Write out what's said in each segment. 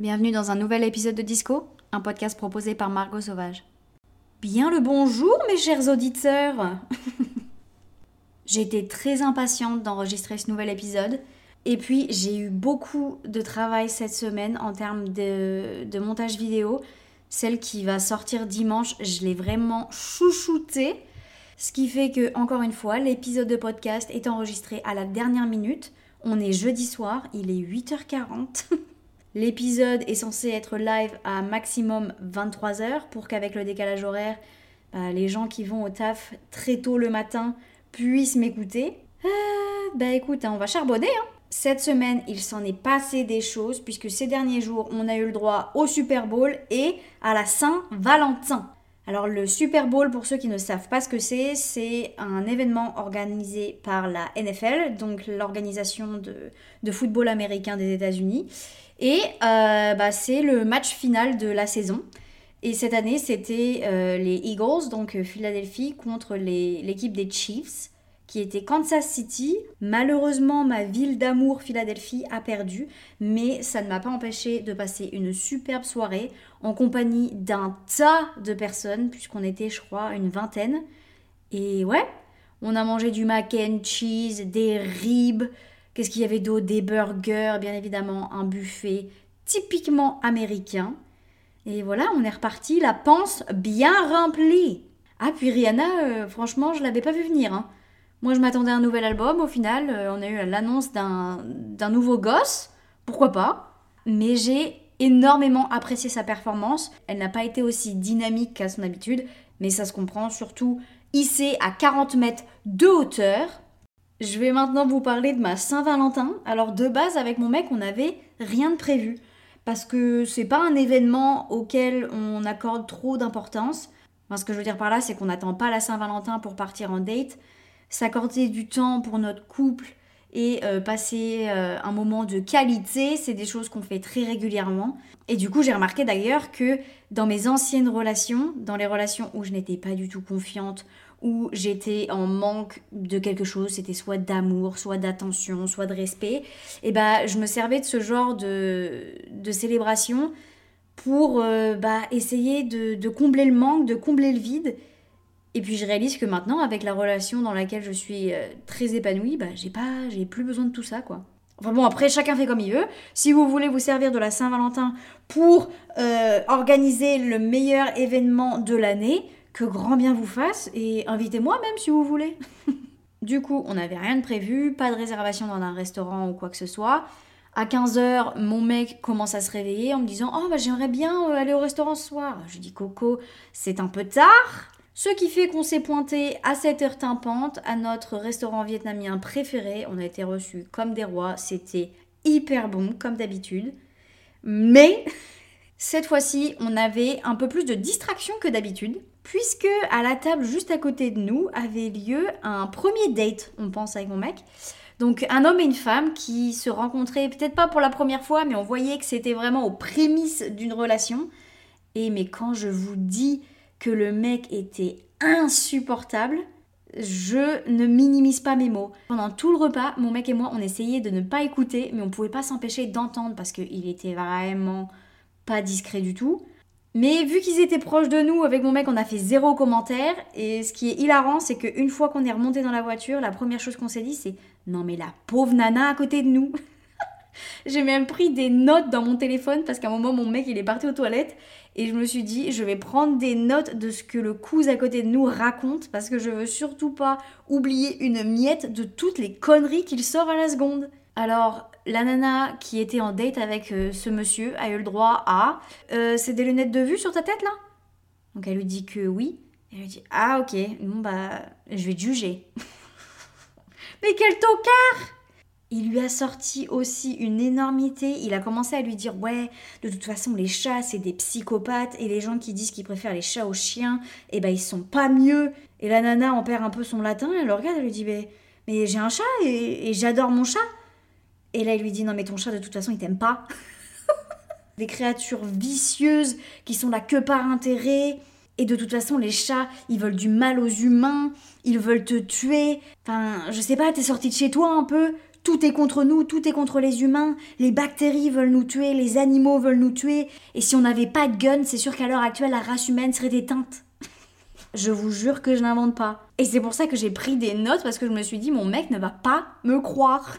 Bienvenue dans un nouvel épisode de Disco, un podcast proposé par Margot Sauvage. Bien le bonjour mes chers auditeurs J'étais très impatiente d'enregistrer ce nouvel épisode. Et puis j'ai eu beaucoup de travail cette semaine en termes de, montage vidéo. Celle qui va sortir dimanche, je l'ai vraiment chouchoutée. Ce qui fait que, encore une fois, l'épisode de podcast est enregistré à la dernière minute. On est jeudi soir, il est 8h40. L'épisode est censé être live à maximum 23h pour qu'avec le décalage horaire, bah, les gens qui vont au taf très tôt le matin puissent m'écouter. Euh, bah écoute, hein, on va charbonner. Hein. Cette semaine, il s'en est passé des choses puisque ces derniers jours, on a eu le droit au Super Bowl et à la Saint-Valentin. Alors le Super Bowl, pour ceux qui ne savent pas ce que c'est, c'est un événement organisé par la NFL, donc l'organisation de, de, football américain des États-Unis. Et euh, bah, c'est le match final de la saison. Et cette année, c'était euh, les Eagles, donc euh, Philadelphie, contre l'équipe des Chiefs, qui était Kansas City. Malheureusement, ma ville d'amour, Philadelphie, a perdu, mais ça ne m'a pas empêché de passer une superbe soirée en compagnie d'un tas de personnes, puisqu'on était, je crois, une vingtaine. Et ouais, on a mangé du mac and cheese, des ribs, Qu'est-ce qu'il y avait d'autre? Des burgers, bien évidemment, un buffet typiquement américain. Et voilà, on est reparti, la panse bien remplie. Ah, puis Rihanna, euh, franchement, je l'avais pas vu venir. Hein. Moi, je m'attendais à un nouvel album. Au final, euh, on a eu l'annonce d'un nouveau gosse. Pourquoi pas Mais j'ai énormément apprécié sa performance. Elle n'a pas été aussi dynamique qu'à son habitude, mais ça se comprend surtout hissée à 40 mètres de hauteur. Je vais maintenant vous parler de ma Saint-Valentin. Alors de base avec mon mec, on n'avait rien de prévu parce que c'est pas un événement auquel on accorde trop d'importance. ce que je veux dire par là, c'est qu'on n'attend pas la Saint-Valentin pour partir en date. S'accorder du temps pour notre couple et euh, passer euh, un moment de qualité, c'est des choses qu'on fait très régulièrement. Et du coup, j'ai remarqué d'ailleurs que dans mes anciennes relations, dans les relations où je n'étais pas du tout confiante, où j'étais en manque de quelque chose, c'était soit d'amour, soit d'attention, soit de respect, et bah je me servais de ce genre de, de célébration pour euh, bah, essayer de, de, combler le manque, de combler le vide. Et puis je réalise que maintenant, avec la relation dans laquelle je suis euh, très épanouie, bah j'ai pas, j'ai plus besoin de tout ça quoi. Enfin bon, après, chacun fait comme il veut. Si vous voulez vous servir de la Saint-Valentin pour euh, organiser le meilleur événement de l'année, grand bien vous fasse et invitez-moi même si vous voulez. du coup, on n'avait rien de prévu, pas de réservation dans un restaurant ou quoi que ce soit. À 15h, mon mec commence à se réveiller en me disant Oh, bah, j'aimerais bien euh, aller au restaurant ce soir. Je dis Coco, c'est un peu tard. Ce qui fait qu'on s'est pointé à 7h tympante à notre restaurant vietnamien préféré. On a été reçus comme des rois. C'était hyper bon, comme d'habitude. Mais cette fois-ci, on avait un peu plus de distraction que d'habitude puisque à la table juste à côté de nous avait lieu un premier date, on pense avec mon mec. Donc un homme et une femme qui se rencontraient peut-être pas pour la première fois, mais on voyait que c'était vraiment aux prémices d'une relation. Et mais quand je vous dis que le mec était insupportable, je ne minimise pas mes mots. Pendant tout le repas, mon mec et moi, on essayait de ne pas écouter, mais on pouvait pas s'empêcher d'entendre parce qu'il était vraiment pas discret du tout. Mais vu qu'ils étaient proches de nous, avec mon mec, on a fait zéro commentaire. Et ce qui est hilarant, c'est qu'une fois qu'on est remonté dans la voiture, la première chose qu'on s'est dit, c'est non mais la pauvre nana à côté de nous. J'ai même pris des notes dans mon téléphone parce qu'à un moment, mon mec, il est parti aux toilettes. Et je me suis dit, je vais prendre des notes de ce que le cousin à côté de nous raconte parce que je veux surtout pas oublier une miette de toutes les conneries qu'il sort à la seconde. Alors, la nana qui était en date avec euh, ce monsieur a eu le droit à euh, C'est des lunettes de vue sur ta tête là? Donc elle lui dit que oui. elle lui dit Ah ok, bon bah je vais te juger. Mais quel tocard il lui a sorti aussi une énormité. Il a commencé à lui dire Ouais, de toute façon, les chats, c'est des psychopathes. Et les gens qui disent qu'ils préfèrent les chats aux chiens, eh ben, ils sont pas mieux. Et la nana en perd un peu son latin. Elle le regarde, elle lui dit Mais, mais j'ai un chat et j'adore mon chat. Et là, il lui dit Non, mais ton chat, de toute façon, il t'aime pas. Des créatures vicieuses qui sont là que par intérêt. Et de toute façon, les chats, ils veulent du mal aux humains, ils veulent te tuer. Enfin, je sais pas, t'es sorti de chez toi un peu, tout est contre nous, tout est contre les humains, les bactéries veulent nous tuer, les animaux veulent nous tuer, et si on n'avait pas de gun, c'est sûr qu'à l'heure actuelle, la race humaine serait éteinte. Je vous jure que je n'invente pas. Et c'est pour ça que j'ai pris des notes parce que je me suis dit mon mec ne va pas me croire.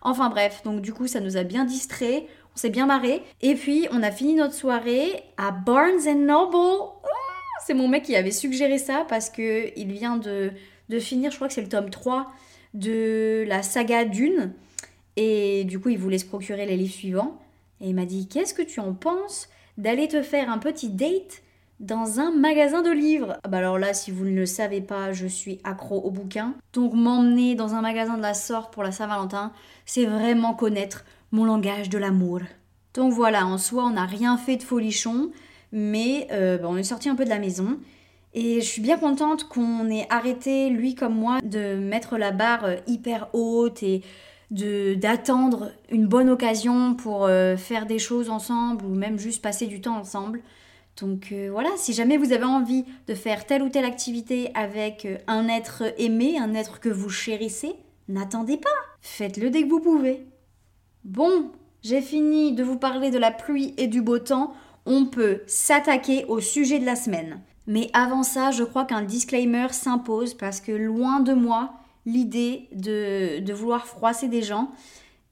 Enfin bref, donc du coup ça nous a bien distrait, on s'est bien marré. Et puis on a fini notre soirée à Barnes Noble. c'est mon mec qui avait suggéré ça parce que il vient de, de finir, je crois que c'est le tome 3 de la saga Dune. Et du coup il voulait se procurer les livres suivants. Et il m'a dit qu'est-ce que tu en penses d'aller te faire un petit date dans un magasin de livres. Ah bah alors là, si vous ne le savez pas, je suis accro au bouquin. Donc m'emmener dans un magasin de la sorte pour la Saint-Valentin, c'est vraiment connaître mon langage de l'amour. Donc voilà, en soi, on n'a rien fait de folichon, mais euh, bah, on est sorti un peu de la maison. Et je suis bien contente qu'on ait arrêté, lui comme moi, de mettre la barre euh, hyper haute et d'attendre une bonne occasion pour euh, faire des choses ensemble ou même juste passer du temps ensemble. Donc euh, voilà, si jamais vous avez envie de faire telle ou telle activité avec euh, un être aimé, un être que vous chérissez, n'attendez pas, faites-le dès que vous pouvez. Bon, j'ai fini de vous parler de la pluie et du beau temps, on peut s'attaquer au sujet de la semaine. Mais avant ça, je crois qu'un disclaimer s'impose parce que loin de moi l'idée de, de vouloir froisser des gens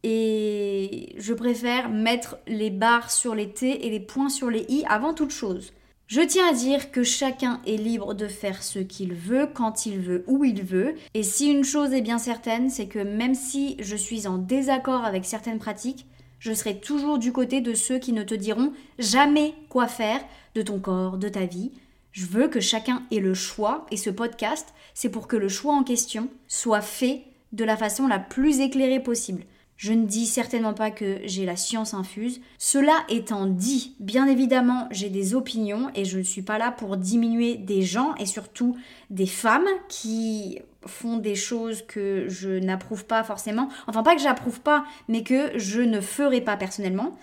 et je préfère mettre les barres sur les T et les points sur les I avant toute chose. Je tiens à dire que chacun est libre de faire ce qu'il veut, quand il veut, où il veut. Et si une chose est bien certaine, c'est que même si je suis en désaccord avec certaines pratiques, je serai toujours du côté de ceux qui ne te diront jamais quoi faire de ton corps, de ta vie. Je veux que chacun ait le choix, et ce podcast, c'est pour que le choix en question soit fait de la façon la plus éclairée possible. Je ne dis certainement pas que j'ai la science infuse. Cela étant dit, bien évidemment, j'ai des opinions et je ne suis pas là pour diminuer des gens et surtout des femmes qui font des choses que je n'approuve pas forcément. Enfin, pas que j'approuve pas, mais que je ne ferai pas personnellement.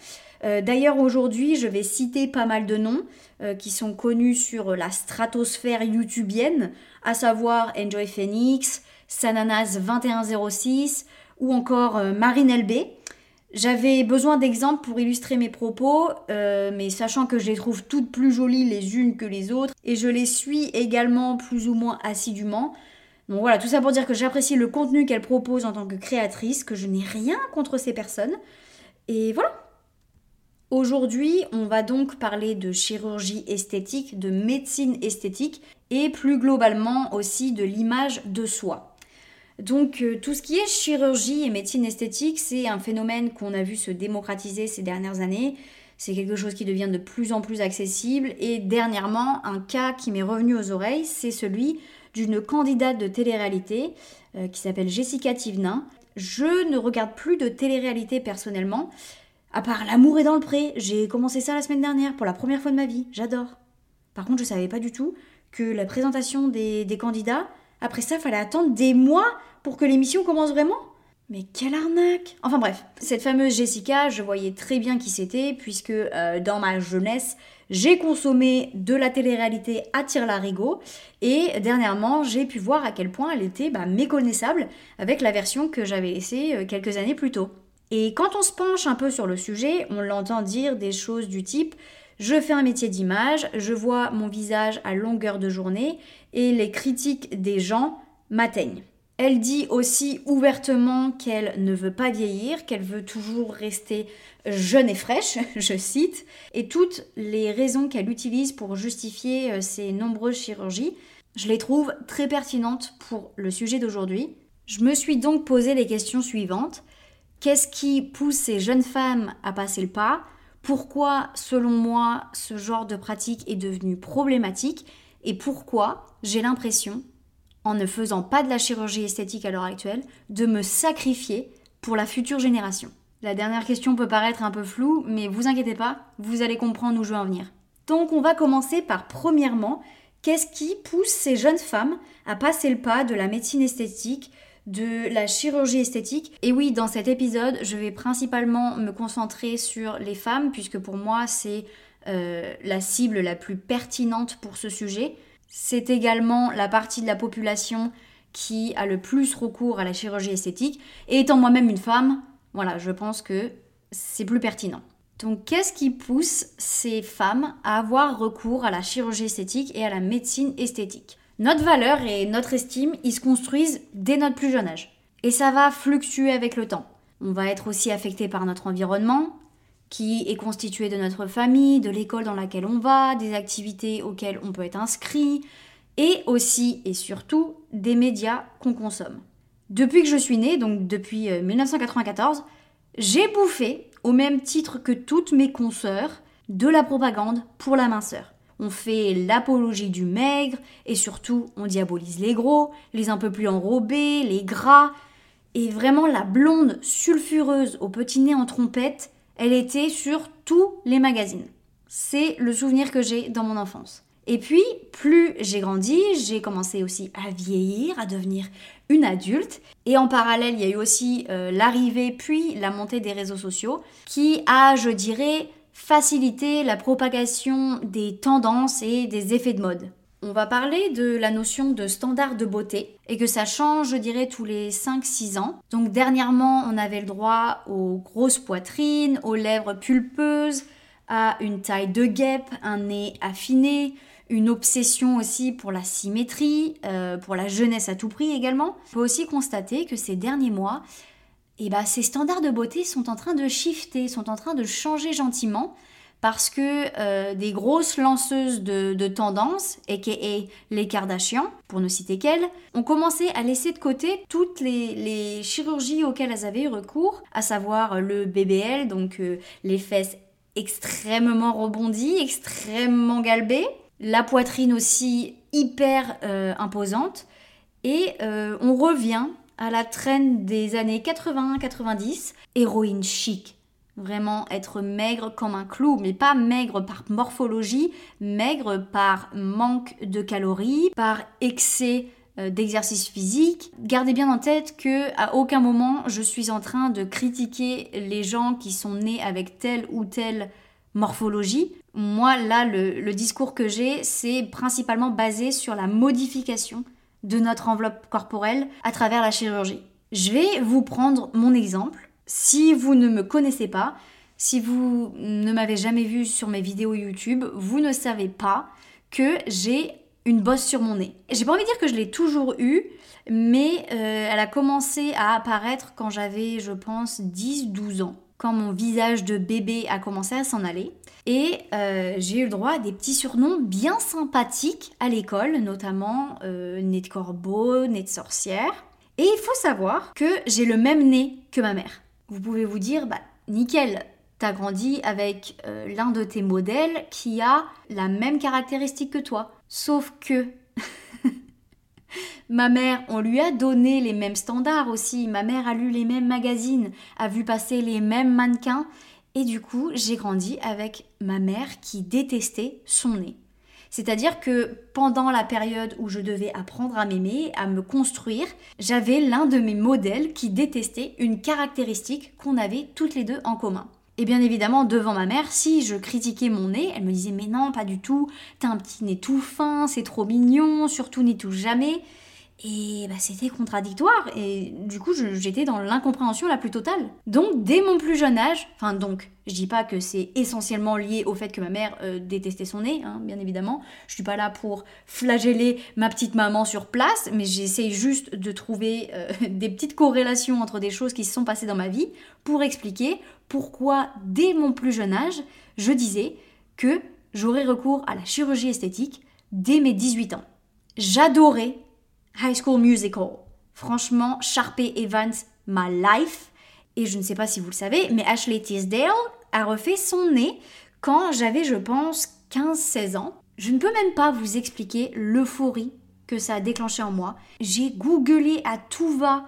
Euh, d'ailleurs, aujourd'hui, je vais citer pas mal de noms euh, qui sont connus sur la stratosphère youtubienne, à savoir Enjoy Phoenix, Sananas 2106, ou encore euh, Marine LB. J'avais besoin d'exemples pour illustrer mes propos, euh, mais sachant que je les trouve toutes plus jolies les unes que les autres, et je les suis également plus ou moins assidûment. Donc voilà, tout ça pour dire que j'apprécie le contenu qu'elle propose en tant que créatrice, que je n'ai rien contre ces personnes. Et voilà. Aujourd'hui, on va donc parler de chirurgie esthétique, de médecine esthétique, et plus globalement aussi de l'image de soi. Donc euh, tout ce qui est chirurgie et médecine esthétique, c'est un phénomène qu'on a vu se démocratiser ces dernières années. C'est quelque chose qui devient de plus en plus accessible. Et dernièrement, un cas qui m'est revenu aux oreilles, c'est celui d'une candidate de télé-réalité euh, qui s'appelle Jessica Tivenin. Je ne regarde plus de télé-réalité personnellement, à part L'amour est dans le pré. J'ai commencé ça la semaine dernière pour la première fois de ma vie. J'adore. Par contre, je savais pas du tout que la présentation des, des candidats, après ça, fallait attendre des mois pour que l'émission commence vraiment? Mais quelle arnaque Enfin bref, cette fameuse Jessica, je voyais très bien qui c'était, puisque euh, dans ma jeunesse, j'ai consommé de la télé-réalité à tire-larigot, et dernièrement, j'ai pu voir à quel point elle était bah, méconnaissable avec la version que j'avais laissée euh, quelques années plus tôt. Et quand on se penche un peu sur le sujet, on l'entend dire des choses du type je fais un métier d'image, je vois mon visage à longueur de journée, et les critiques des gens m'atteignent. Elle dit aussi ouvertement qu'elle ne veut pas vieillir, qu'elle veut toujours rester jeune et fraîche, je cite, et toutes les raisons qu'elle utilise pour justifier euh, ses nombreuses chirurgies, je les trouve très pertinentes pour le sujet d'aujourd'hui. Je me suis donc posé les questions suivantes. Qu'est-ce qui pousse ces jeunes femmes à passer le pas? Pourquoi, selon moi, ce genre de pratique est devenu problématique? Et pourquoi j'ai l'impression en ne faisant pas de la chirurgie esthétique à l'heure actuelle, de me sacrifier pour la future génération La dernière question peut paraître un peu floue, mais vous inquiétez pas, vous allez comprendre où je veux en venir. Donc on va commencer par premièrement, qu'est-ce qui pousse ces jeunes femmes à passer le pas de la médecine esthétique, de la chirurgie esthétique? Et oui, dans cet épisode, je vais principalement me concentrer sur les femmes, puisque pour moi, c'est euh, la cible la plus pertinente pour ce sujet. C'est également la partie de la population qui a le plus recours à la chirurgie esthétique. Et étant moi-même une femme, voilà, je pense que c'est plus pertinent. Donc qu'est-ce qui pousse ces femmes à avoir recours à la chirurgie esthétique et à la médecine esthétique? Notre valeur et notre estime, ils se construisent dès notre plus jeune âge. Et ça va fluctuer avec le temps. On va être aussi affecté par notre environnement, qui est constitué de notre famille, de l'école dans laquelle on va, des activités auxquelles on peut être inscrit, et aussi et surtout des médias qu'on consomme. Depuis que je suis née, donc depuis 1994, euh, j'ai bouffé, au même titre que toutes mes consoeurs, de la propagande pour la minceur. On fait l'apologie du maigre et surtout on diabolise les gros, les un peu plus enrobés, les gras. Et vraiment la blonde sulfureuse au petit nez en trompette, elle était sur tous les magazines. C'est le souvenir que j'ai dans mon enfance. Et puis, plus j'ai grandi, j'ai commencé aussi à vieillir, à devenir une adulte. Et en parallèle, il y a eu aussi euh, l'arrivée puis la montée des réseaux sociaux qui a, je dirais, facilité la propagation des tendances et des effets de mode. On va parler de la notion de standard de beauté et que ça change, je dirais, tous les 5-6 ans. Donc dernièrement, on avait le droit aux grosses poitrines, aux lèvres pulpeuses, à une taille de guêpe, un nez affiné, une obsession aussi pour la symétrie, euh, pour la jeunesse à tout prix également. On peut aussi constater que ces derniers mois, eh ben, ces standards de beauté sont en train de shifter, sont en train de changer gentiment parce que euh, des grosses lanceuses de, de tendance, aka les Kardashians, pour ne citer qu'elles, ont commencé à laisser de côté toutes les, chirurgies auxquelles elles avaient eu recours, à savoir le BBL, donc euh, les fesses extrêmement rebondies, extrêmement galbées, la poitrine aussi hyper euh, imposante. Et on revient à la traîne des années 80-90, héroïne chic. Vraiment être maigre comme un clou, mais pas maigre par morphologie, maigre par manque de calories, par excès euh, d'exercice physique. Gardez bien en tête que à aucun moment je suis en train de critiquer les gens qui sont nés avec telle ou telle morphologie. Moi, là, le, discours que j'ai, c'est principalement basé sur la modification de notre enveloppe corporelle à travers la chirurgie. Je vais vous prendre mon exemple. Si vous ne me connaissez pas, si vous ne m'avez jamais vu sur mes vidéos YouTube, vous ne savez pas que j'ai une bosse sur mon nez. J'ai pas envie de dire que je l'ai toujours eue, mais euh, elle a commencé à apparaître quand j'avais, je pense, 10-12 ans quand mon visage de bébé a commencé à s'en aller. Et euh, j'ai eu le droit à des petits surnoms bien sympathiques à l'école, notamment euh, nez de corbeau, nez de sorcière. Et il faut savoir que j'ai le même nez que ma mère. Vous pouvez vous dire, bah nickel, t'as grandi avec euh, l'un de tes modèles qui a la même caractéristique que toi. Sauf que Ma mère, on lui a donné les mêmes standards aussi. Ma mère a lu les mêmes magazines, a vu passer les mêmes mannequins. Et du coup, j'ai grandi avec ma mère qui détestait son nez. C'est-à-dire que pendant la période où je devais apprendre à m'aimer, à me construire, j'avais l'un de mes modèles qui détestait une caractéristique qu'on avait toutes les deux en commun. Et bien évidemment, devant ma mère, si je critiquais mon nez, elle me disait Mais non, pas du tout, t'as un petit nez tout fin, c'est trop mignon, surtout n'y touche jamais. Et bah, c'était contradictoire et du coup j'étais dans l'incompréhension la plus totale. Donc dès mon plus jeune âge, enfin donc je dis pas que c'est essentiellement lié au fait que ma mère euh, détestait son nez, hein, bien évidemment. Je suis pas là pour flageller ma petite maman sur place, mais j'essaye juste de trouver euh, des petites corrélations entre des choses qui se sont passées dans ma vie pour expliquer pourquoi dès mon plus jeune âge je disais que j'aurais recours à la chirurgie esthétique dès mes 18 ans. J'adorais High School Musical. Franchement, Sharpay Evans, my life. Et je ne sais pas si vous le savez, mais Ashley Tisdale a refait son nez quand j'avais, je pense, 15-16 ans. Je ne peux même pas vous expliquer l'euphorie que ça a déclenché en moi. J'ai googlé à tout va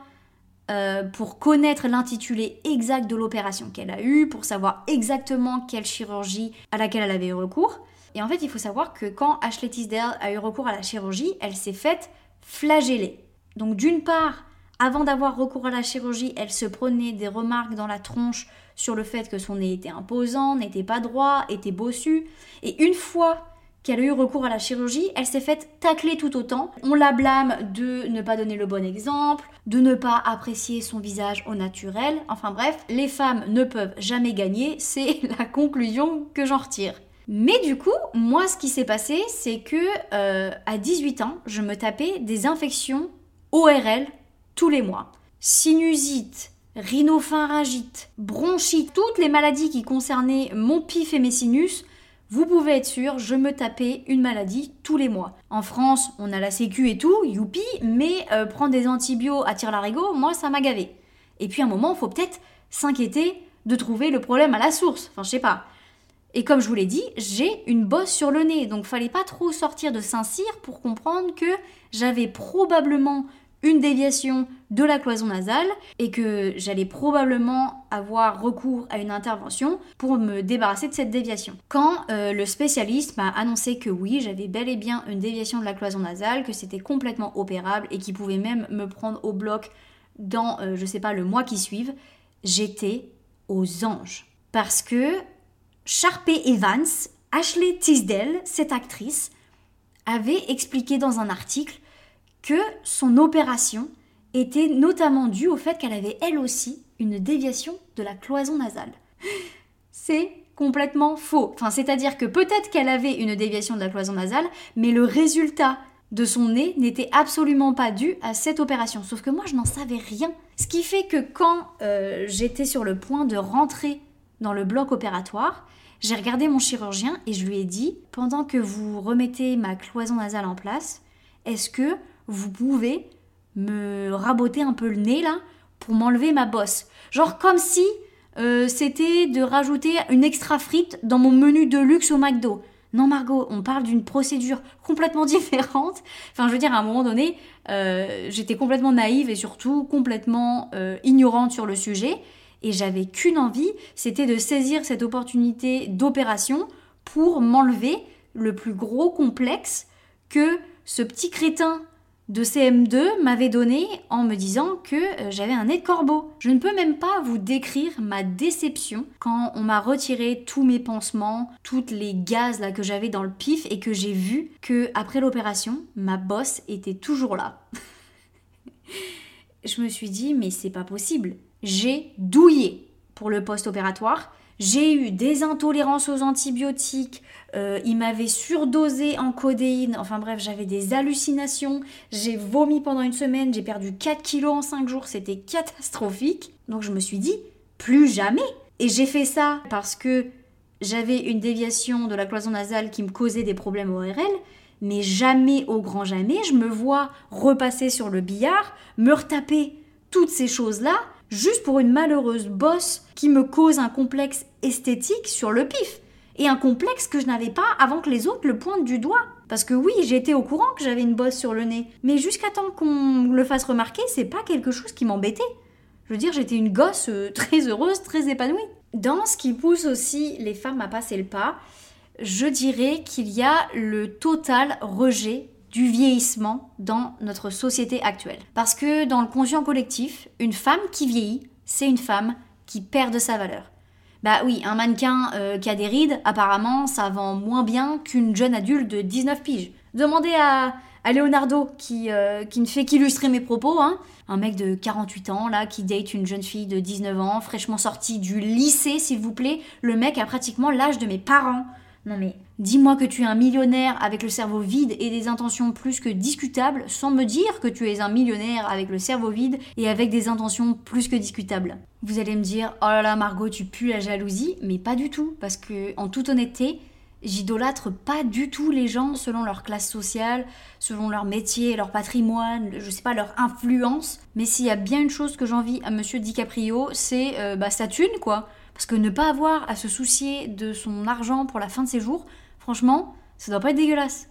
euh, pour connaître l'intitulé exact de l'opération qu'elle a eue, pour savoir exactement quelle chirurgie à laquelle elle avait eu recours. Et en fait, il faut savoir que quand Ashley Tisdale a eu recours à la chirurgie, elle s'est faite flagellée. Donc d'une part, avant d'avoir recours à la chirurgie, elle se prenait des remarques dans la tronche sur le fait que son nez était imposant, n'était pas droit, était bossu. Et une fois qu'elle a eu recours à la chirurgie, elle s'est faite tacler tout autant. On la blâme de ne pas donner le bon exemple, de ne pas apprécier son visage au naturel. Enfin bref, les femmes ne peuvent jamais gagner, c'est la conclusion que j'en retire. Mais du coup, moi, ce qui s'est passé, c'est que euh, à 18 ans, je me tapais des infections ORL tous les mois. Sinusite, rhinopharyngite, bronchite, toutes les maladies qui concernaient mon pif et mes sinus, vous pouvez être sûr, je me tapais une maladie tous les mois. En France, on a la sécu et tout, youpi, mais euh, prendre des antibiotiques à tir larigot, moi, ça m'a gavé. Et puis à un moment, il faut peut-être s'inquiéter de trouver le problème à la source. Enfin, je sais pas. Et comme je vous l'ai dit, j'ai une bosse sur le nez, donc fallait pas trop sortir de Saint-Cyr pour comprendre que j'avais probablement une déviation de la cloison nasale et que j'allais probablement avoir recours à une intervention pour me débarrasser de cette déviation. Quand euh, le spécialiste m'a annoncé que oui, j'avais bel et bien une déviation de la cloison nasale, que c'était complètement opérable et qu'il pouvait même me prendre au bloc dans, euh, je sais pas, le mois qui suive, j'étais aux anges. Parce que Sharpay Evans, Ashley Tisdale, cette actrice, avait expliqué dans un article que son opération était notamment due au fait qu'elle avait elle aussi une déviation de la cloison nasale. C'est complètement faux. C'est-à-dire que peut-être qu'elle avait une déviation de la cloison nasale, mais le résultat de son nez n'était absolument pas dû à cette opération. Sauf que moi, je n'en savais rien. Ce qui fait que quand euh, j'étais sur le point de rentrer dans le bloc opératoire, j'ai regardé mon chirurgien et je lui ai dit, pendant que vous remettez ma cloison nasale en place, est-ce que vous pouvez me raboter un peu le nez là pour m'enlever ma bosse? Genre comme si euh, c'était de rajouter une extra frite dans mon menu de luxe au McDo. Non Margot, on parle d'une procédure complètement différente. Enfin je veux dire à un moment donné, euh, j'étais complètement naïve et surtout complètement euh, ignorante sur le sujet. Et j'avais qu'une envie, c'était de saisir cette opportunité d'opération pour m'enlever le plus gros complexe que ce petit crétin de CM2 m'avait donné en me disant que euh, j'avais un nez de corbeau. Je ne peux même pas vous décrire ma déception quand on m'a retiré tous mes pansements, toutes les gaz que j'avais dans le pif et que j'ai vu que après l'opération, ma bosse était toujours là. je me suis dit mais c'est pas possible. J'ai douillé pour le post-opératoire. J'ai eu des intolérances aux antibiotiques, euh, il m'avait surdosé en codéine, enfin bref, j'avais des hallucinations, j'ai vomi pendant une semaine, j'ai perdu 4 kilos en 5 jours, c'était catastrophique. Donc je me suis dit, plus jamais. Et j'ai fait ça parce que j'avais une déviation de la cloison nasale qui me causait des problèmes ORL, mais jamais au grand jamais je me vois repasser sur le billard, me retaper toutes ces choses-là juste pour une malheureuse bosse qui me cause un complexe esthétique sur le pif. Et un complexe que je n'avais pas avant que les autres le pointent du doigt. Parce que oui, j'étais au courant que j'avais une bosse sur le nez. Mais jusqu'à temps qu'on le fasse remarquer, c'est pas quelque chose qui m'embêtait. Je veux dire, j'étais une gosse euh, très heureuse, très épanouie. Dans ce qui pousse aussi les femmes à passer le pas, je dirais qu'il y a le total rejet du vieillissement dans notre société actuelle. Parce que dans le conscient collectif, une femme qui vieillit, c'est une femme qui perd de sa valeur. Bah oui, un mannequin euh, qui a des rides, apparemment, ça vend moins bien qu'une jeune adulte de 19 piges. Demandez à, Leonardo, qui, euh, qui ne fait qu'illustrer mes propos, hein. un mec de 48 ans, là, qui date une jeune fille de 19 ans, fraîchement sortie du lycée, s'il vous plaît. Le mec a pratiquement l'âge de mes parents. Non mais dis-moi que tu es un millionnaire avec le cerveau vide et des intentions plus que discutables sans me dire que tu es un millionnaire avec le cerveau vide et avec des intentions plus que discutables. Vous allez me dire "Oh là là Margot, tu pues la jalousie", mais pas du tout parce que en toute honnêteté, j'idolâtre pas du tout les gens selon leur classe sociale, selon leur métier, leur patrimoine, je sais pas leur influence, mais s'il y a bien une chose que j'envie à monsieur DiCaprio, c'est euh, bah sa thune quoi. Parce que ne pas avoir à se soucier de son argent pour la fin de ses jours, franchement, ça doit pas être dégueulasse.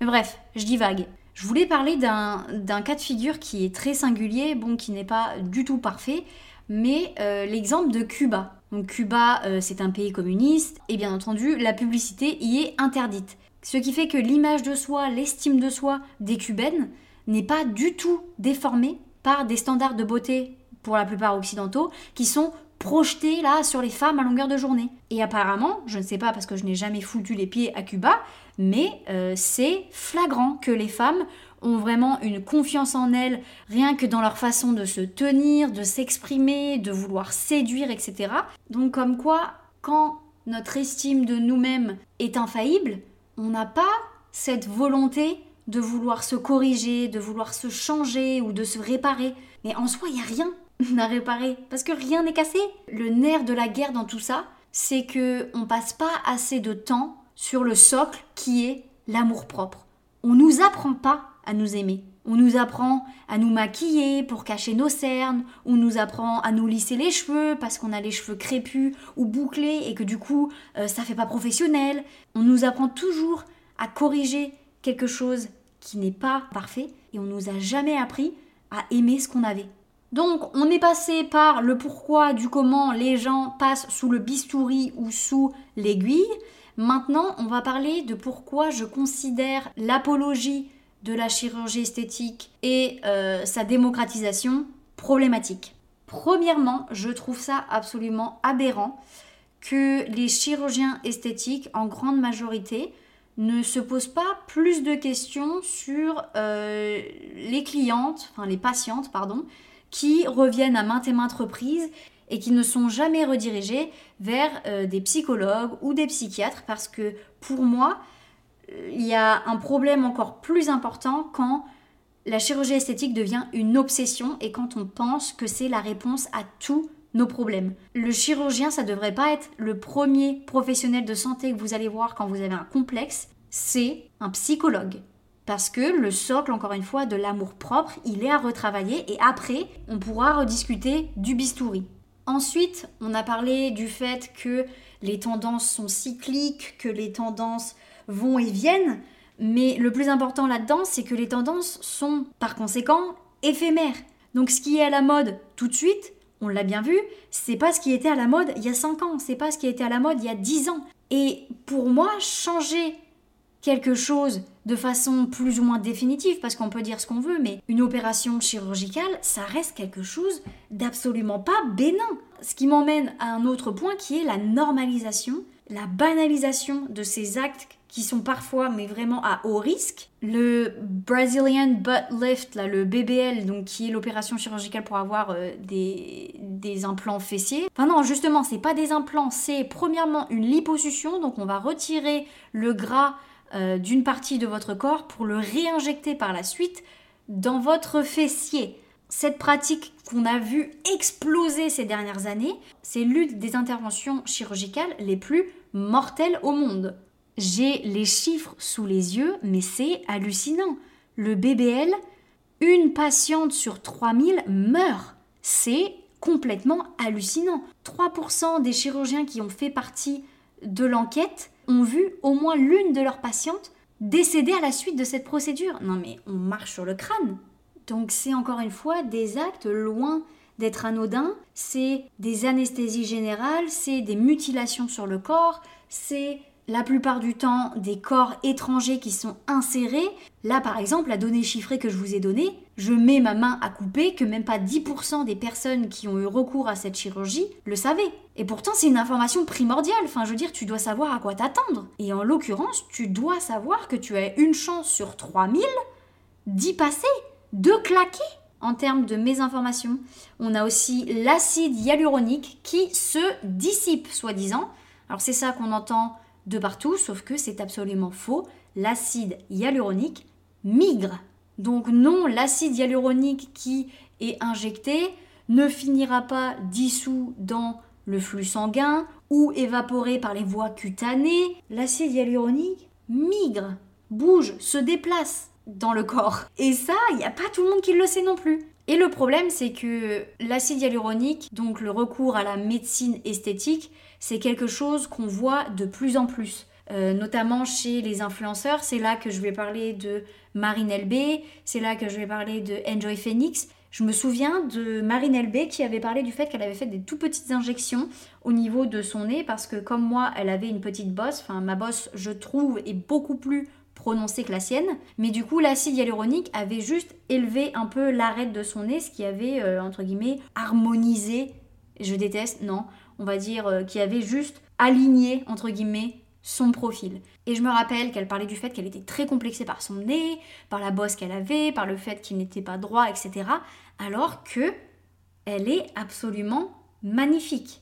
Mais bref, je divague. Je voulais parler d'un cas de figure qui est très singulier, bon, qui n'est pas du tout parfait, mais euh, l'exemple de Cuba. Donc Cuba, euh, c'est un pays communiste, et bien entendu, la publicité y est interdite. Ce qui fait que l'image de soi, l'estime de soi des Cubaines n'est pas du tout déformée par des standards de beauté, pour la plupart occidentaux, qui sont projeté là sur les femmes à longueur de journée. Et apparemment, je ne sais pas parce que je n'ai jamais foutu les pieds à Cuba, mais euh, c'est flagrant que les femmes ont vraiment une confiance en elles, rien que dans leur façon de se tenir, de s'exprimer, de vouloir séduire, etc. Donc comme quoi, quand notre estime de nous-mêmes est infaillible, on n'a pas cette volonté de vouloir se corriger, de vouloir se changer ou de se réparer. Mais en soi, il n'y a rien à réparer parce que rien n'est cassé. Le nerf de la guerre dans tout ça, c'est que on passe pas assez de temps sur le socle qui est l'amour propre. On nous apprend pas à nous aimer. On nous apprend à nous maquiller pour cacher nos cernes, on nous apprend à nous lisser les cheveux parce qu'on a les cheveux crépus ou bouclés et que du coup euh, ça fait pas professionnel. On nous apprend toujours à corriger quelque chose qui n'est pas parfait et on nous a jamais appris à aimer ce qu'on avait. Donc on est passé par le pourquoi du comment les gens passent sous le bistouri ou sous l'aiguille. Maintenant, on va parler de pourquoi je considère l'apologie de la chirurgie esthétique et euh, sa démocratisation problématique. Premièrement, je trouve ça absolument aberrant que les chirurgiens esthétiques, en grande majorité, ne se posent pas plus de questions sur euh, les clientes, enfin les patientes, pardon, qui reviennent à maintes et maintes reprises et qui ne sont jamais redirigées vers euh, des psychologues ou des psychiatres parce que pour moi, il y a un problème encore plus important quand la chirurgie esthétique devient une obsession et quand on pense que c'est la réponse à tous nos problèmes. Le chirurgien, ça devrait pas être le premier professionnel de santé que vous allez voir quand vous avez un complexe, c'est un psychologue. Parce que le socle, encore une fois, de l'amour propre, il est à retravailler et après, on pourra rediscuter du bistouri. Ensuite, on a parlé du fait que les tendances sont cycliques, que les tendances vont et viennent, mais le plus important là-dedans, c'est que les tendances sont par conséquent éphémères. Donc ce qui est à la mode tout de suite, on l'a bien vu, c'est pas ce qui était à la mode il y a 5 ans, c'est pas ce qui était à la mode il y a 10 ans. Et pour moi, changer quelque chose de façon plus ou moins définitive, parce qu'on peut dire ce qu'on veut, mais une opération chirurgicale, ça reste quelque chose d'absolument pas bénin. Ce qui m'emmène à un autre point qui est la normalisation, la banalisation de ces actes qui sont parfois, mais vraiment à haut risque. Le Brazilian Butt Lift, là, le BBL, donc qui est l'opération chirurgicale pour avoir euh, des, des, implants fessiers. Enfin non, justement, c'est pas des implants, c'est premièrement une liposuction, donc on va retirer le gras euh, d'une partie de votre corps pour le réinjecter par la suite dans votre fessier. Cette pratique qu'on a vu exploser ces dernières années, c'est l'une des interventions chirurgicales les plus mortelles au monde. J'ai les chiffres sous les yeux, mais c'est hallucinant. Le BBL, une patiente sur 3000 meurt. C'est complètement hallucinant. 3% des chirurgiens qui ont fait partie de l'enquête ont vu au moins l'une de leurs patientes décéder à la suite de cette procédure. Non mais on marche sur le crâne. Donc c'est encore une fois des actes loin d'être anodins, c'est des anesthésies générales, c'est des mutilations sur le corps, c'est la plupart du temps des corps étrangers qui sont insérés. Là, par exemple, la donnée chiffrée que je vous ai donnée, je mets ma main à couper que même pas 10% des personnes qui ont eu recours à cette chirurgie le savaient. Et pourtant, c'est une information primordiale. Enfin, je veux dire, tu dois savoir à quoi t'attendre. Et en l'occurrence, tu dois savoir que tu as une chance sur 3000 d'y passer, de claquer. En termes de mésinformation, on a aussi l'acide hyaluronique qui se dissipe, soi-disant. Alors c'est ça qu'on entend de partout, sauf que c'est absolument faux. L'acide hyaluronique migre. Donc non, l'acide hyaluronique qui est injecté ne finira pas dissous dans le flux sanguin ou évaporé par les voies cutanées. L'acide hyaluronique migre, bouge, se déplace dans le corps. Et ça, il n'y a pas tout le monde qui le sait non plus. Et le problème, c'est que l'acide hyaluronique, donc le recours à la médecine esthétique, c'est quelque chose qu'on voit de plus en plus. Euh, notamment chez les influenceurs, c'est là que je vais parler de Marine LB, c'est là que je vais parler de Enjoy Phoenix. Je me souviens de Marine LB qui avait parlé du fait qu'elle avait fait des tout petites injections au niveau de son nez parce que comme moi, elle avait une petite bosse, enfin ma bosse, je trouve, est beaucoup plus prononcée que la sienne. Mais du coup, l'acide hyaluronique avait juste élevé un peu l'arête de son nez, ce qui avait, euh, entre guillemets, harmonisé je déteste, non, on va dire euh, qui avait juste aligné, entre guillemets, son profil. Et je me rappelle qu'elle parlait du fait qu'elle était très complexée par son nez, par la bosse qu'elle avait, par le fait qu'il n'était pas droit, etc. Alors que elle est absolument magnifique.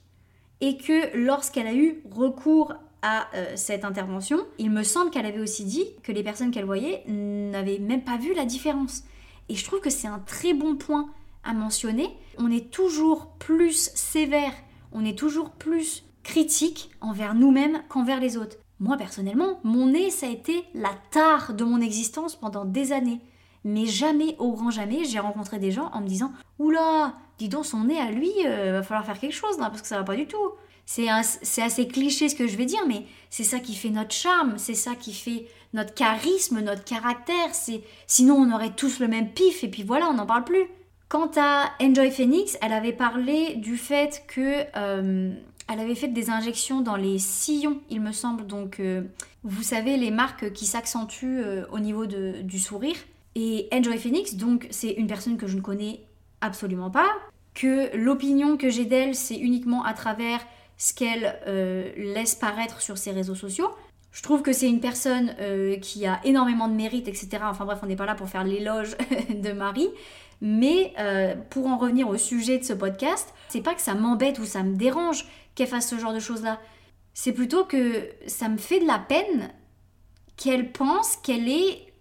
Et que lorsqu'elle a eu recours à euh, cette intervention, il me semble qu'elle avait aussi dit que les personnes qu'elle voyait n'avaient même pas vu la différence. Et je trouve que c'est un très bon point à mentionner. On est toujours plus sévère, on est toujours plus critique envers nous-mêmes qu'envers les autres. Moi personnellement, mon nez, ça a été la tare de mon existence pendant des années. Mais jamais, au grand jamais, j'ai rencontré des gens en me disant Oula, dis donc son nez à lui, euh, va falloir faire quelque chose là, parce que ça va pas du tout. C'est assez cliché ce que je vais dire, mais c'est ça qui fait notre charme, c'est ça qui fait notre charisme, notre caractère. C'est Sinon, on aurait tous le même pif, et puis voilà, on n'en parle plus. Quant à Enjoy Phoenix, elle avait parlé du fait que euh, elle avait fait des injections dans les sillons, il me semble. Donc, euh, vous savez, les marques qui s'accentuent euh, au niveau du sourire. Et Enjoy Phoenix, donc, c'est une personne que je ne connais absolument pas. Que l'opinion que j'ai d'elle, c'est uniquement à travers ce qu'elle laisse paraître sur ses réseaux sociaux. Je trouve que c'est une personne qui a énormément de mérite, etc. Enfin bref, on n'est pas là pour faire l'éloge de Marie. Mais euh, pour en revenir au sujet de ce podcast, c'est pas que ça m'embête ou ça me dérange qu'elle fasse ce genre de choses-là. C'est plutôt que ça me fait de la peine qu'elle pense qu'elle ait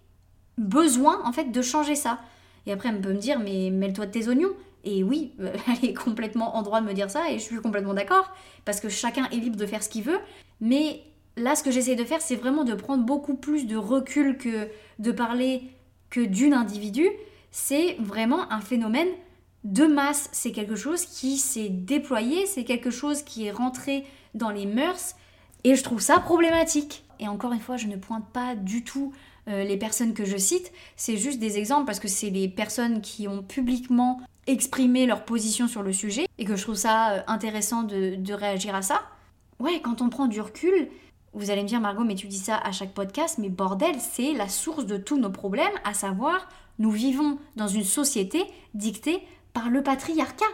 besoin en fait de changer ça. Et après, elle peut me dire, mais mêle-toi de tes oignons. Et oui, elle est complètement en droit de me dire ça et je suis complètement d'accord parce que chacun est libre de faire ce qu'il veut. Mais là, ce que j'essaie de faire, c'est vraiment de prendre beaucoup plus de recul que de parler que d'une individu c'est vraiment un phénomène de masse. C'est quelque chose qui s'est déployé, c'est quelque chose qui est rentré dans les mœurs, et je trouve ça problématique. Et encore une fois, je ne pointe pas du tout euh, les personnes que je cite, c'est juste des exemples parce que c'est les personnes qui ont publiquement exprimé leur position sur le sujet, et que je trouve ça euh, intéressant de, de réagir à ça. Ouais, quand on prend du recul, vous allez me dire, Margot, mais tu dis ça à chaque podcast, mais bordel, c'est la source de tous nos problèmes, à savoir nous vivons dans une société dictée par le patriarcat.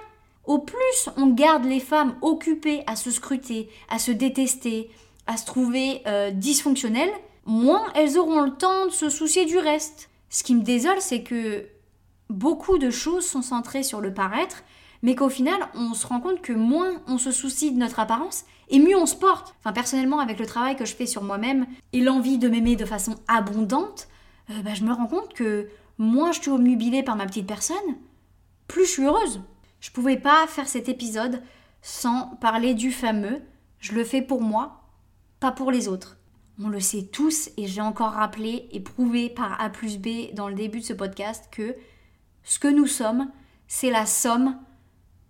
Au plus on garde les femmes occupées à se scruter, à se détester, à se trouver euh, dysfonctionnelles, moins elles auront le temps de se soucier du reste. Ce qui me désole, c'est que beaucoup de choses sont centrées sur le paraître, mais qu'au final, on se rend compte que moins on se soucie de notre apparence, et mieux on se porte. Enfin, personnellement, avec le travail que je fais sur moi-même et l'envie de m'aimer de façon abondante, euh, bah, je me rends compte que moins je suis obnubilée par ma petite personne, plus je suis heureuse. Je pouvais pas faire cet épisode sans parler du fameux je le fais pour moi, pas pour les autres. On le sait tous et j'ai encore rappelé et prouvé par A plus B dans le début de ce podcast que ce que nous sommes, c'est la somme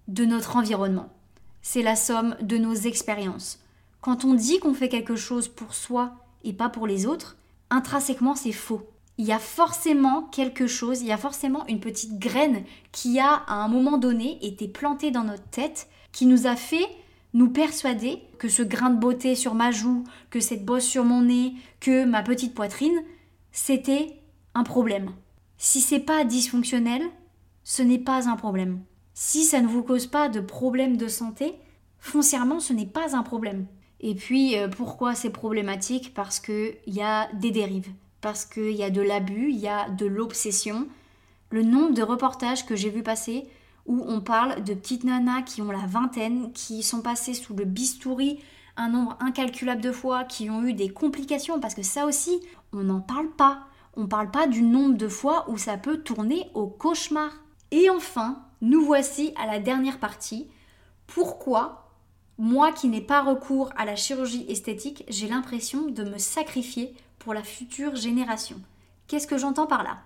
de notre environnement. C'est la somme de nos expériences. Quand on dit qu'on fait quelque chose pour soi et pas pour les autres, intrinsèquement c'est faux il y a forcément quelque chose, il y a forcément une petite graine qui a à un moment donné été plantée dans notre tête, qui nous a fait nous persuader que ce grain de beauté sur ma joue, que cette bosse sur mon nez, que ma petite poitrine, c'était un problème. Si c'est pas dysfonctionnel, ce n'est pas un problème. Si ça ne vous cause pas de problème de santé, foncièrement ce n'est pas un problème. Et puis euh, pourquoi c'est problématique? Parce qu'il y a des dérives parce qu'il y a de l'abus, il y a de l'obsession. Le nombre de reportages que j'ai vu passer où on parle de petites nanas qui ont la vingtaine, qui sont passées sous le bistouri un nombre incalculable de fois, qui ont eu des complications, parce que ça aussi, on n'en parle pas. On ne parle pas du nombre de fois où ça peut tourner au cauchemar. Et enfin, nous voici à la dernière partie. Pourquoi, moi qui n'ai pas recours à la chirurgie esthétique, j'ai l'impression de me sacrifier pour la future génération. Qu'est-ce que j'entends par là?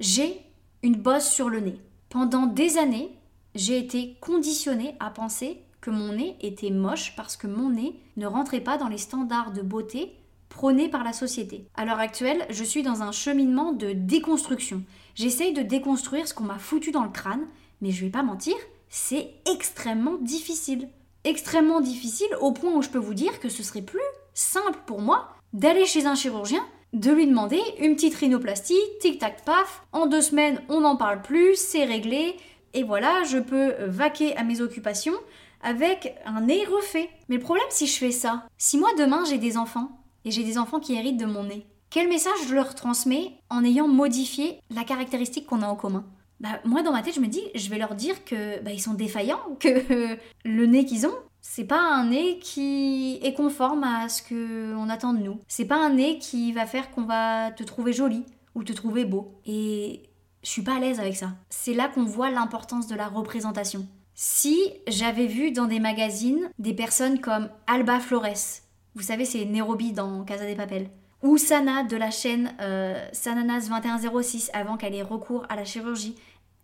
J'ai une bosse sur le nez. Pendant des années, j'ai été conditionnée à penser que mon nez était moche parce que mon nez ne rentrait pas dans les standards de beauté prônés par la société. À l'heure actuelle, je suis dans un cheminement de déconstruction. J'essaye de déconstruire ce qu'on m'a foutu dans le crâne, mais je vais pas mentir, c'est extrêmement difficile. Extrêmement difficile au point où je peux vous dire que ce serait plus simple pour moi d'aller chez un chirurgien, de lui demander une petite rhinoplastie, tic-tac paf, en deux semaines on n'en parle plus, c'est réglé, et voilà, je peux vaquer à mes occupations avec un nez refait. Mais le problème si je fais ça, si moi demain j'ai des enfants, et j'ai des enfants qui héritent de mon nez, quel message je leur transmets en ayant modifié la caractéristique qu'on a en commun? Bah, moi dans ma tête je me dis je vais leur dire que bah, ils sont défaillants que le nez qu'ils ont c'est pas un nez qui est conforme à ce qu'on attend de nous. C'est pas un nez qui va faire qu'on va te trouver jolie ou te trouver beau. Et je suis pas à l'aise avec ça. C'est là qu'on voit l'importance de la représentation. Si j'avais vu dans des magazines des personnes comme Alba Flores, vous savez c'est Nairobi dans Casa des Papel, ou Sana de la chaîne euh, Sananas 2106 avant qu'elle ait recours à la chirurgie,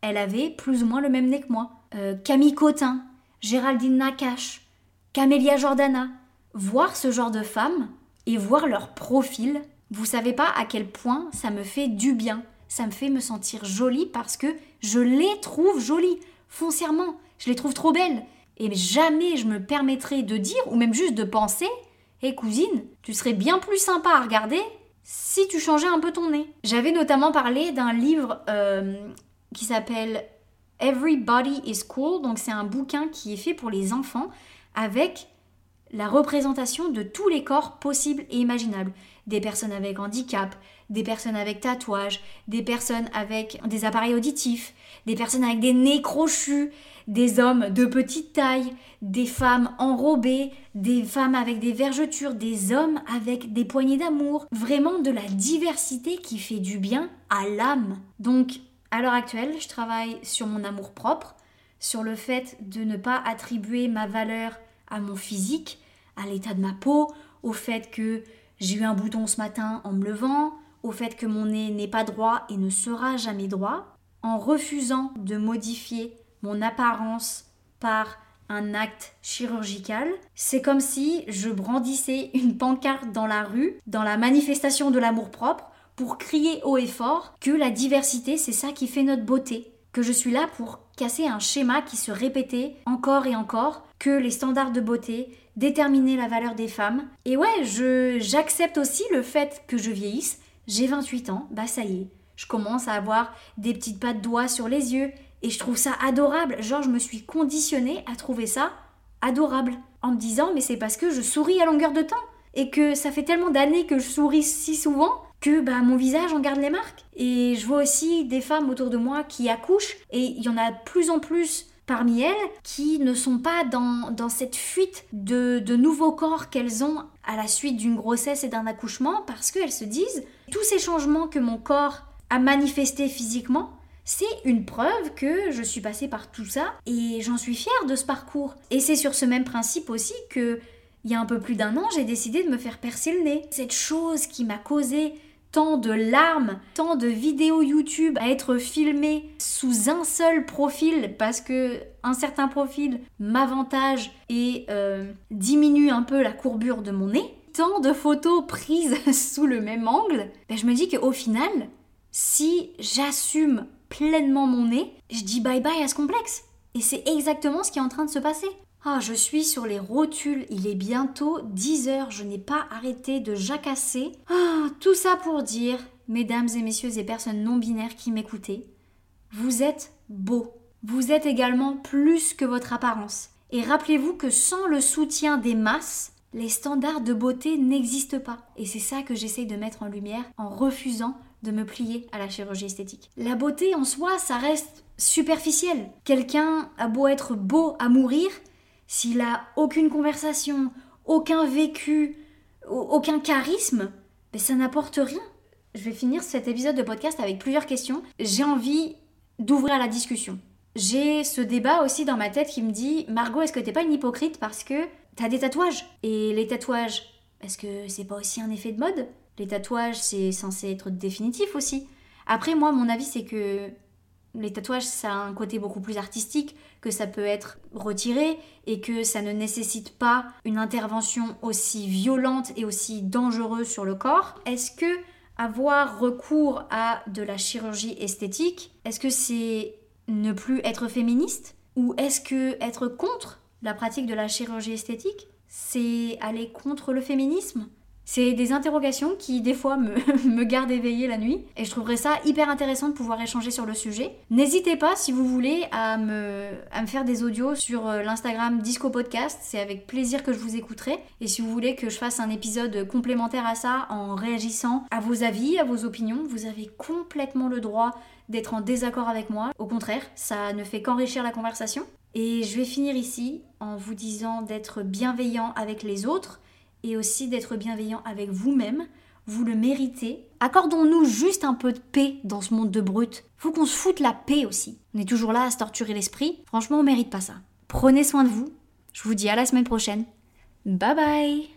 elle avait plus ou moins le même nez que moi. Euh, Camille Cotin, Géraldine Nakache, Camélia Jordana, voir ce genre de femmes et voir leur profil, vous savez pas à quel point ça me fait du bien. Ça me fait me sentir jolie parce que je les trouve jolies, foncièrement. Je les trouve trop belles. Et jamais je me permettrai de dire, ou même juste de penser, hey, cousine, tu serais bien plus sympa à regarder si tu changeais un peu ton nez. J'avais notamment parlé d'un livre euh, qui s'appelle Everybody is Cool, donc c'est un bouquin qui est fait pour les enfants avec la représentation de tous les corps possibles et imaginables. Des personnes avec handicap, des personnes avec tatouage, des personnes avec des appareils auditifs, des personnes avec des nez crochus, des hommes de petite taille, des femmes enrobées, des femmes avec des vergetures, des hommes avec des poignées d'amour. Vraiment de la diversité qui fait du bien à l'âme. Donc, à l'heure actuelle, je travaille sur mon amour propre, sur le fait de ne pas attribuer ma valeur à mon physique, à l'état de ma peau, au fait que j'ai eu un bouton ce matin en me levant, au fait que mon nez n'est pas droit et ne sera jamais droit, en refusant de modifier mon apparence par un acte chirurgical, c'est comme si je brandissais une pancarte dans la rue, dans la manifestation de l'amour-propre, pour crier haut et fort que la diversité, c'est ça qui fait notre beauté, que je suis là pour casser un schéma qui se répétait encore et encore, que les standards de beauté déterminaient la valeur des femmes. Et ouais, je j'accepte aussi le fait que je vieillisse. J'ai 28 ans, bah ça y est, je commence à avoir des petites pattes doigts sur les yeux et je trouve ça adorable. Genre je me suis conditionnée à trouver ça adorable en me disant mais c'est parce que je souris à longueur de temps et que ça fait tellement d'années que je souris si souvent que bah, mon visage en garde les marques. Et je vois aussi des femmes autour de moi qui accouchent, et il y en a de plus en plus parmi elles qui ne sont pas dans, dans cette fuite de, de nouveaux corps qu'elles ont à la suite d'une grossesse et d'un accouchement, parce qu'elles se disent, tous ces changements que mon corps a manifestés physiquement, c'est une preuve que je suis passée par tout ça et j'en suis fière de ce parcours. Et c'est sur ce même principe aussi que il y a un peu plus d'un an, j'ai décidé de me faire percer le nez. Cette chose qui m'a causé tant de larmes, tant de vidéos YouTube à être filmées sous un seul profil parce que un certain profil m'avantage et euh, diminue un peu la courbure de mon nez, tant de photos prises sous le même angle, ben je me dis qu'au final, si j'assume pleinement mon nez, je dis bye bye à ce complexe. Et c'est exactement ce qui est en train de se passer. Ah, je suis sur les rotules, il est bientôt 10 heures, je n'ai pas arrêté de jacasser. Ah, tout ça pour dire, mesdames et messieurs et personnes non binaires qui m'écoutez, vous êtes beau. Vous êtes également plus que votre apparence. Et rappelez-vous que sans le soutien des masses, les standards de beauté n'existent pas. Et c'est ça que j'essaye de mettre en lumière en refusant de me plier à la chirurgie esthétique. La beauté en soi, ça reste superficiel. Quelqu'un a beau être beau à mourir, s'il a aucune conversation, aucun vécu, aucun charisme, ben ça n'apporte rien. Je vais finir cet épisode de podcast avec plusieurs questions. J'ai envie d'ouvrir la discussion. J'ai ce débat aussi dans ma tête qui me dit Margot, est-ce que t'es pas une hypocrite parce que t'as des tatouages? Et les tatouages, est-ce que c'est pas aussi un effet de mode? Les tatouages, c'est censé être définitif aussi. Après, moi, mon avis, c'est que les tatouages, ça a un côté beaucoup plus artistique, que ça peut être retiré et que ça ne nécessite pas une intervention aussi violente et aussi dangereuse sur le corps. Est-ce que avoir recours à de la chirurgie esthétique, est-ce que c'est ne plus être féministe? Ou est-ce que être contre la pratique de la chirurgie esthétique, c'est aller contre le féminisme? C'est des interrogations qui, des fois, me, me gardent éveillée la nuit. Et je trouverais ça hyper intéressant de pouvoir échanger sur le sujet. N'hésitez pas, si vous voulez, à me, à me faire des audios sur euh, l'Instagram Disco Podcast. C'est avec plaisir que je vous écouterai. Et si vous voulez que je fasse un épisode complémentaire à ça en réagissant à vos avis, à vos opinions, vous avez complètement le droit d'être en désaccord avec moi. Au contraire, ça ne fait qu'enrichir la conversation. Et je vais finir ici en vous disant d'être bienveillant avec les autres et aussi d'être bienveillant avec vous-même. Vous le méritez. Accordons-nous juste un peu de paix dans ce monde de brut. Faut qu'on se foute la paix aussi. On est toujours là à se torturer l'esprit. Franchement, on mérite pas ça. Prenez soin de vous. Je vous dis à la semaine prochaine. Bye bye